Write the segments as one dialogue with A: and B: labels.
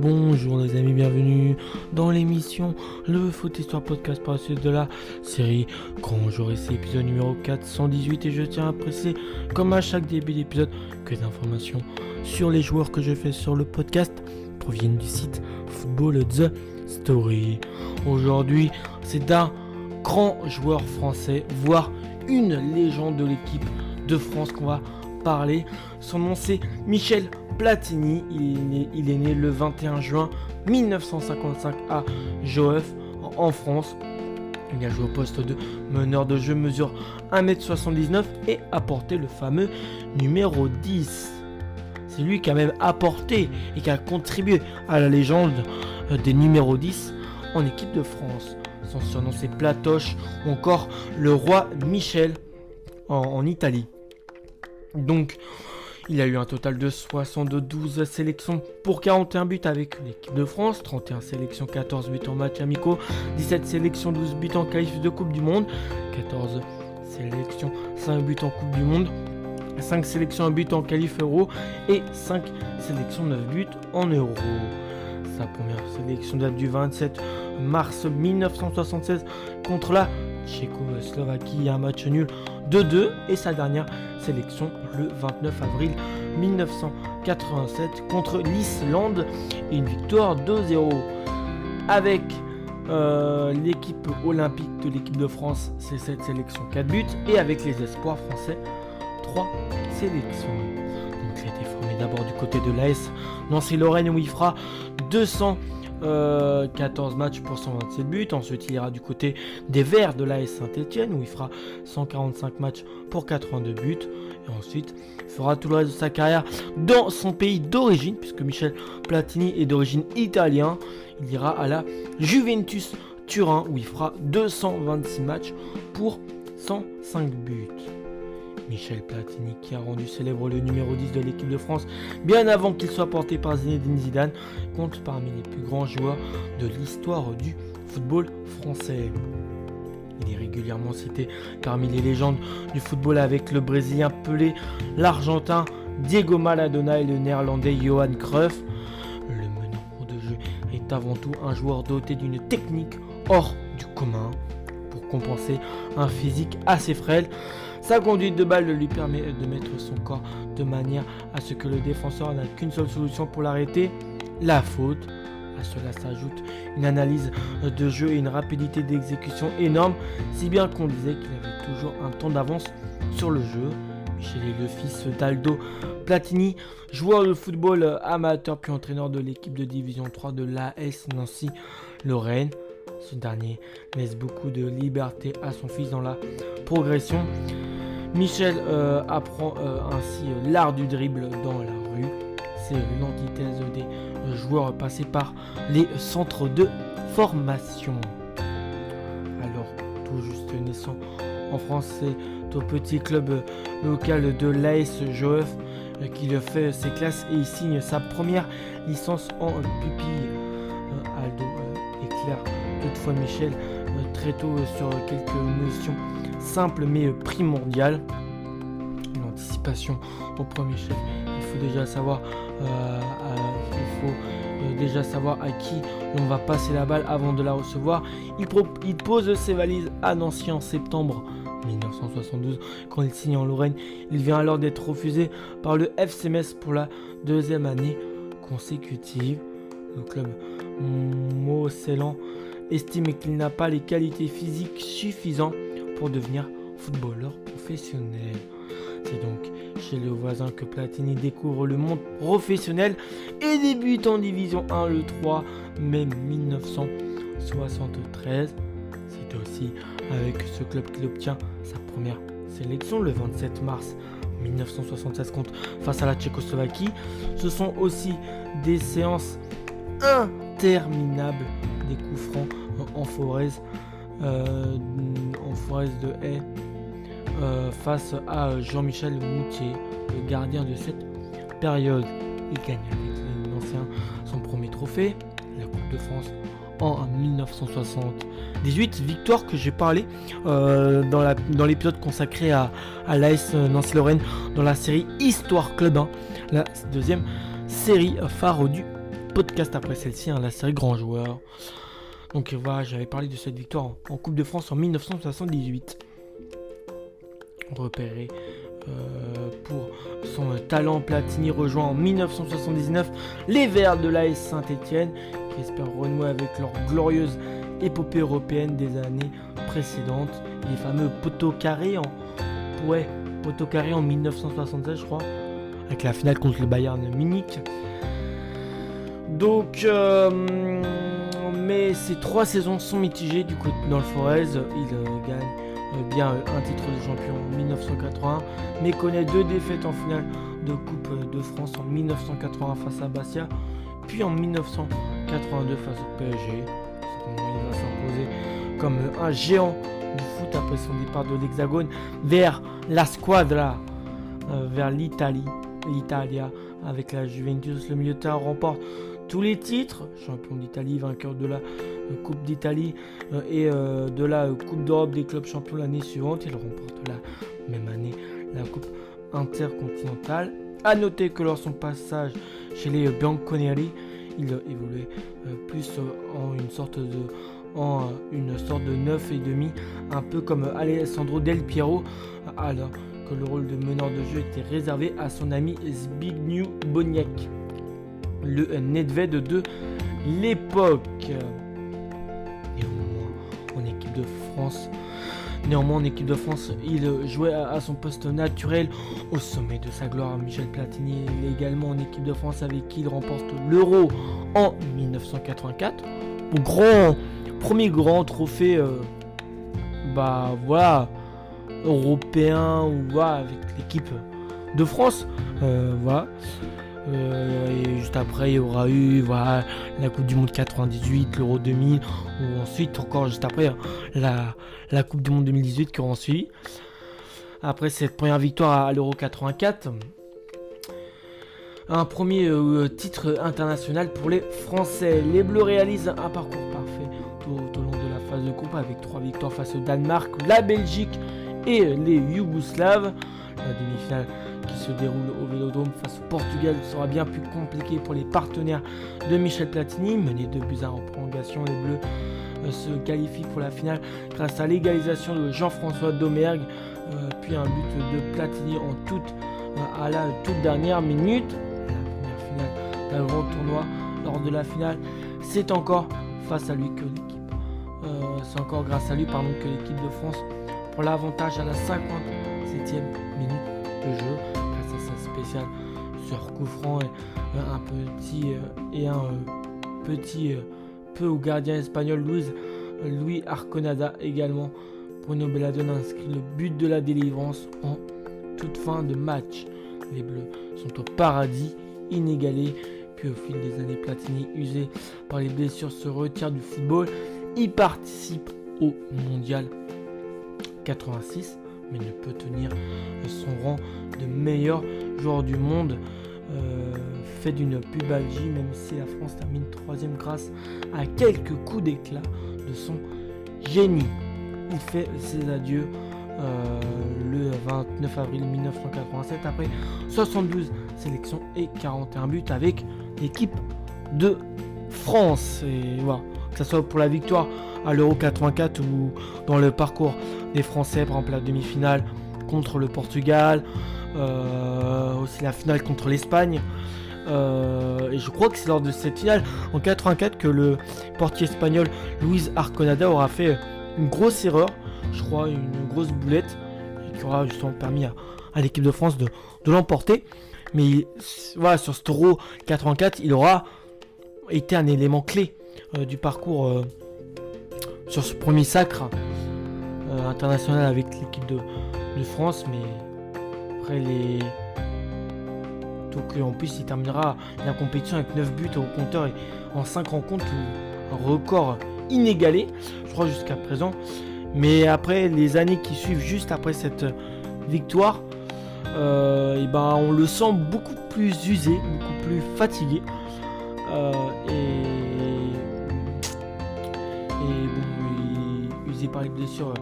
A: Bonjour les amis, bienvenue dans l'émission Le Foot Histoire Podcast par la suite de la série Quand j'aurai ces épisode numéro 418 et je tiens à préciser comme à chaque début d'épisode que les informations sur les joueurs que je fais sur le podcast proviennent du site Football The Story. Aujourd'hui c'est d'un grand joueur français, voire une légende de l'équipe de France qu'on va parler. Son nom c'est Michel Platini. Il est, né, le 21 juin 1955 à Joeuf en France. Il a joué au poste de meneur de jeu, mesure 1m79 et a porté le fameux numéro 10. C'est lui qui a même apporté et qui a contribué à la légende des numéros 10 en équipe de France. Son surnom c'est Platoche ou encore le roi Michel en Italie. Donc, il a eu un total de 72 sélections pour 41 buts avec l'équipe de France, 31 sélections, 14 buts en match amicaux, 17 sélections, 12 buts en qualif de Coupe du Monde, 14 sélections, 5 buts en Coupe du Monde, 5 sélections, 1 but en qualif euro et 5 sélections, 9 buts en euro. Sa première sélection date du 27 mars 1976 contre la Tchécoslovaquie, un match nul 2-2 et sa dernière sélection le 29 avril 1987 contre l'Islande et une victoire 2-0. Avec euh, l'équipe olympique de l'équipe de France, c'est cette sélection 4 buts et avec les espoirs français 3 sélections. Donc il a été formé d'abord du côté de l'AS Nancy-Lorraine où il fera 200 14 euh, matchs pour 127 buts. Ensuite, il ira du côté des Verts de l'AS Saint-Etienne où il fera 145 matchs pour 82 buts. Et ensuite, il fera tout le reste de sa carrière dans son pays d'origine, puisque Michel Platini est d'origine italien. Il ira à la Juventus Turin où il fera 226 matchs pour 105 buts. Michel Platini qui a rendu célèbre le numéro 10 de l'équipe de France bien avant qu'il soit porté par Zinedine Zidane, compte parmi les plus grands joueurs de l'histoire du football français. Il est régulièrement cité parmi les légendes du football avec le Brésilien Pelé, l'Argentin Diego Maradona et le Néerlandais Johan Cruyff. Le meneur de jeu est avant tout un joueur doté d'une technique hors du commun pour compenser un physique assez frêle. Sa conduite de balle lui permet de mettre son corps de manière à ce que le défenseur n'a qu'une seule solution pour l'arrêter, la faute. À cela s'ajoute une analyse de jeu et une rapidité d'exécution énorme, si bien qu'on disait qu'il avait toujours un temps d'avance sur le jeu. Michel est le fils d'Aldo Platini, joueur de football amateur puis entraîneur de l'équipe de division 3 de l'AS Nancy Lorraine. Ce dernier laisse beaucoup de liberté à son fils dans la progression. Michel euh, apprend euh, ainsi euh, l'art du dribble dans la rue. C'est l'antithèse des joueurs passés par les centres de formation. Alors, tout juste naissant en France, c'est au petit club local de l'AS Joeuf qu'il fait ses classes et il signe sa première licence en pupille. Aldo éclaire toutefois Michel très tôt sur quelques notions simple mais euh, primordial. Une anticipation au premier chef. Il faut déjà savoir, euh, il faut euh, déjà savoir à qui on va passer la balle avant de la recevoir. Il, il pose ses valises à Nancy en septembre 1972 quand il signe en Lorraine. Il vient alors d'être refusé par le FCMS pour la deuxième année consécutive. Le club Mosellan estime qu'il n'a pas les qualités physiques suffisantes pour devenir footballeur professionnel. C'est donc chez le voisin que Platini découvre le monde professionnel et débute en Division 1 le 3 mai 1973. C'est aussi avec ce club qu'il obtient sa première sélection le 27 mars 1976 contre face à la Tchécoslovaquie. Ce sont aussi des séances interminables des coups francs en Forez euh, en forêt de haie euh, face à Jean-Michel Moutier, le gardien de cette période. Il gagne avec son premier trophée, la Coupe de France en 1978. Victoire que j'ai parlé euh, dans l'épisode consacré à, à l'AS Nancy-Lorraine dans la série Histoire Club 1, la deuxième série phare du podcast après celle-ci, hein, la série Grand Joueur. Donc voilà, j'avais parlé de cette victoire en, Coupe de France en 1978. Repéré euh, pour son talent, Platini rejoint en 1979 les Verts de l'AS Saint-Etienne qui espèrent renouer avec leur glorieuse épopée européenne des années précédentes. Les fameux poteaux carrés en, ouais, poteau carré en 1976, je crois, avec la finale contre le Bayern Munich. Donc, euh, mais ces trois saisons sont mitigées du coup dans le Forez. Il euh, gagne euh, bien un titre de champion en 1980, mais connaît deux défaites en finale de Coupe de France en 1980 face à Bastia, puis en 1982 face au PSG. Il va s'imposer comme un géant du foot après son départ de l'Hexagone vers la squadra, vers l'Italie, l'Italia avec la Juventus. Le milieu de terrain remporte tous les titres, champion d'Italie, vainqueur de la euh, Coupe d'Italie euh, et euh, de la Coupe d'Europe des clubs champions l'année suivante. Il remporte la même année la Coupe intercontinentale. A noter que lors son passage chez les Bianconeri, il évoluait plus en une sorte de en et demi, un peu comme Alessandro Del Piero, alors que le rôle de meneur de jeu était réservé à son ami Zbigniew Boniek le Nedved de l'époque. Néanmoins, en équipe de France, néanmoins en équipe de France, il jouait à son poste naturel au sommet de sa gloire. Michel Platini est également en équipe de France avec qui il remporte l'Euro en 1984. grand, premier grand trophée, euh, bah voilà, européen ou avec l'équipe de France. Euh, voilà. Euh, et juste après, il y aura eu voilà, la Coupe du Monde 98, l'Euro 2000, ou ensuite, encore juste après, la, la Coupe du Monde 2018 qui aura suivi. Après cette première victoire à l'Euro 84, un premier euh, titre international pour les Français. Les Bleus réalisent un parcours parfait tout, au long de la phase de groupe avec trois victoires face au Danemark, la Belgique et les Yougoslaves. La demi-finale qui se déroule au Vélodrome face au Portugal sera bien plus compliqué pour les partenaires de Michel Platini. Mené de buts à en prolongation, les Bleus euh, se qualifient pour la finale grâce à l'égalisation de Jean-François Domergue, euh, puis un but de Platini en toute, euh, à la toute dernière minute. La première finale d'un grand tournoi. Lors de la finale, c'est encore face à lui que l'équipe. c'est encore grâce à lui pardon, que l'équipe de France prend l'avantage à la 57e minute de jeu spécial sur coup franc et euh, un petit euh, et un euh, petit peu au gardien espagnol Luis, Louis Arconada également. Bruno Belladone inscrit le but de la délivrance en toute fin de match. Les Bleus sont au paradis inégalé. Puis au fil des années, Platini, usé par les blessures, se retire du football. Il participe au mondial 86 mais ne peut tenir son rang de meilleur joueur du monde. Euh, fait d'une pubalgie, même si la France termine troisième grâce à quelques coups d'éclat de son génie. Il fait ses adieux euh, le 29 avril 1987 après 72 sélections et 41 buts avec l'équipe de France. Et voilà, que ce soit pour la victoire à l'Euro 84 ou dans le parcours des Français, par exemple la demi-finale contre le Portugal, euh, aussi la finale contre l'Espagne. Euh, et je crois que c'est lors de cette finale en 84 que le portier espagnol Luis Arconada aura fait une grosse erreur, je crois une grosse boulette, qui aura justement permis à, l'équipe de France de, l'emporter. Mais voilà, sur ce Euro 84, il aura été un élément clé euh, du parcours sur ce premier sacre euh, international avec l'équipe de, France, mais après les. Donc en plus il terminera la compétition avec 9 buts au compteur et en 5 rencontres, un record inégalé, je crois jusqu'à présent. Mais après les années qui suivent juste après cette victoire, euh, et ben on le sent beaucoup plus usé, beaucoup plus fatigué. Euh, et, et bon, usé par les blessures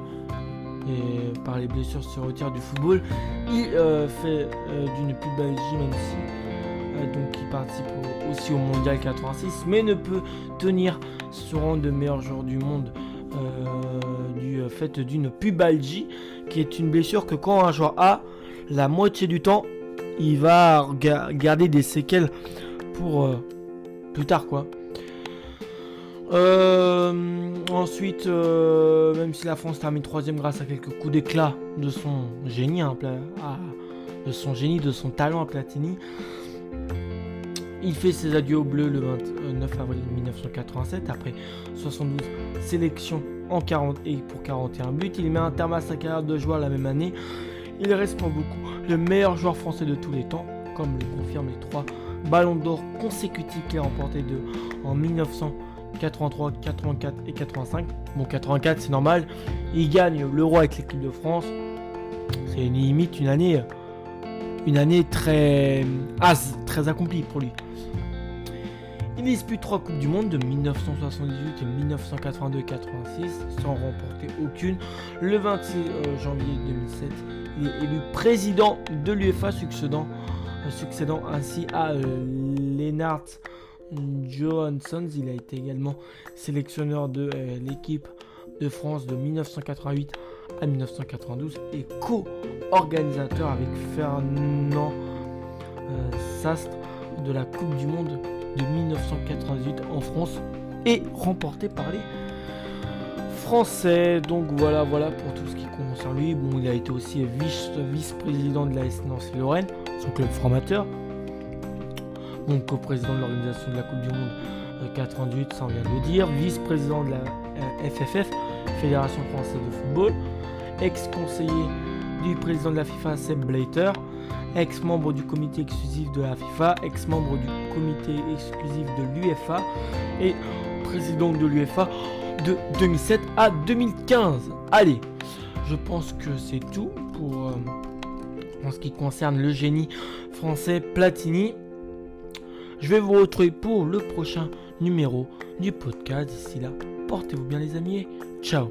A: par les blessures se retire du football. Il euh, fait euh, d'une pubalgie, même si donc qui participe aussi au Mondial 86, mais ne peut tenir ce rang de meilleur joueur du monde du fait d'une pubalgie, qui est une blessure que quand un joueur a, la moitié du temps, il va garder des séquelles pour plus tard, quoi. Euh, ensuite, euh, même si la France termine troisième grâce à quelques coups d'éclat de son génie, hein, de son génie, de son talent à Platini, il fait ses adieux au bleu le 29 avril 1987 après 72 sélections en 40 et pour 41 buts. Il met un terme à sa carrière de joueur la même année. Il reste pour beaucoup le meilleur joueur français de tous les temps, comme le confirment les trois ballons d'or consécutifs qu'il a remportés en 1900. 83, 84 et 85. Bon, 84, c'est normal. Il gagne l'Euro avec l'équipe de France. C'est limite une année, une année très as, très accomplie pour lui. Il dispute trois Coupes du Monde de 1978 et 1982-86 sans remporter aucune. Le 26 euh, janvier 2007, il est élu président de l'UEFA succédant, succédant ainsi à euh, Lennart Johansson. Il a été également sélectionneur de euh, l'équipe de France de 1988 à 1992 et co-organisateur avec Fernand euh, Sastre de la Coupe du Monde de 1998 en France et remporté par les Français. Donc voilà, voilà pour tout ce qui concerne lui. Bon, il a été aussi vice-président de la S Nancy Lorraine, son club formateur donc co-président de l'organisation de la Coupe du Monde 88, euh, ça on vient de le dire, vice-président de la FFF, euh, Fédération française de football, ex-conseiller du président de la FIFA Seb Blatter, ex-membre du comité exclusif de la FIFA, ex-membre du comité exclusif de l'UEFA et président de l'UEFA de 2007 à 2015. Allez, je pense que c'est tout pour euh, en ce qui concerne le génie français Platini. Je vais vous retrouver pour le prochain numéro du podcast. D'ici là, portez-vous bien les amis ciao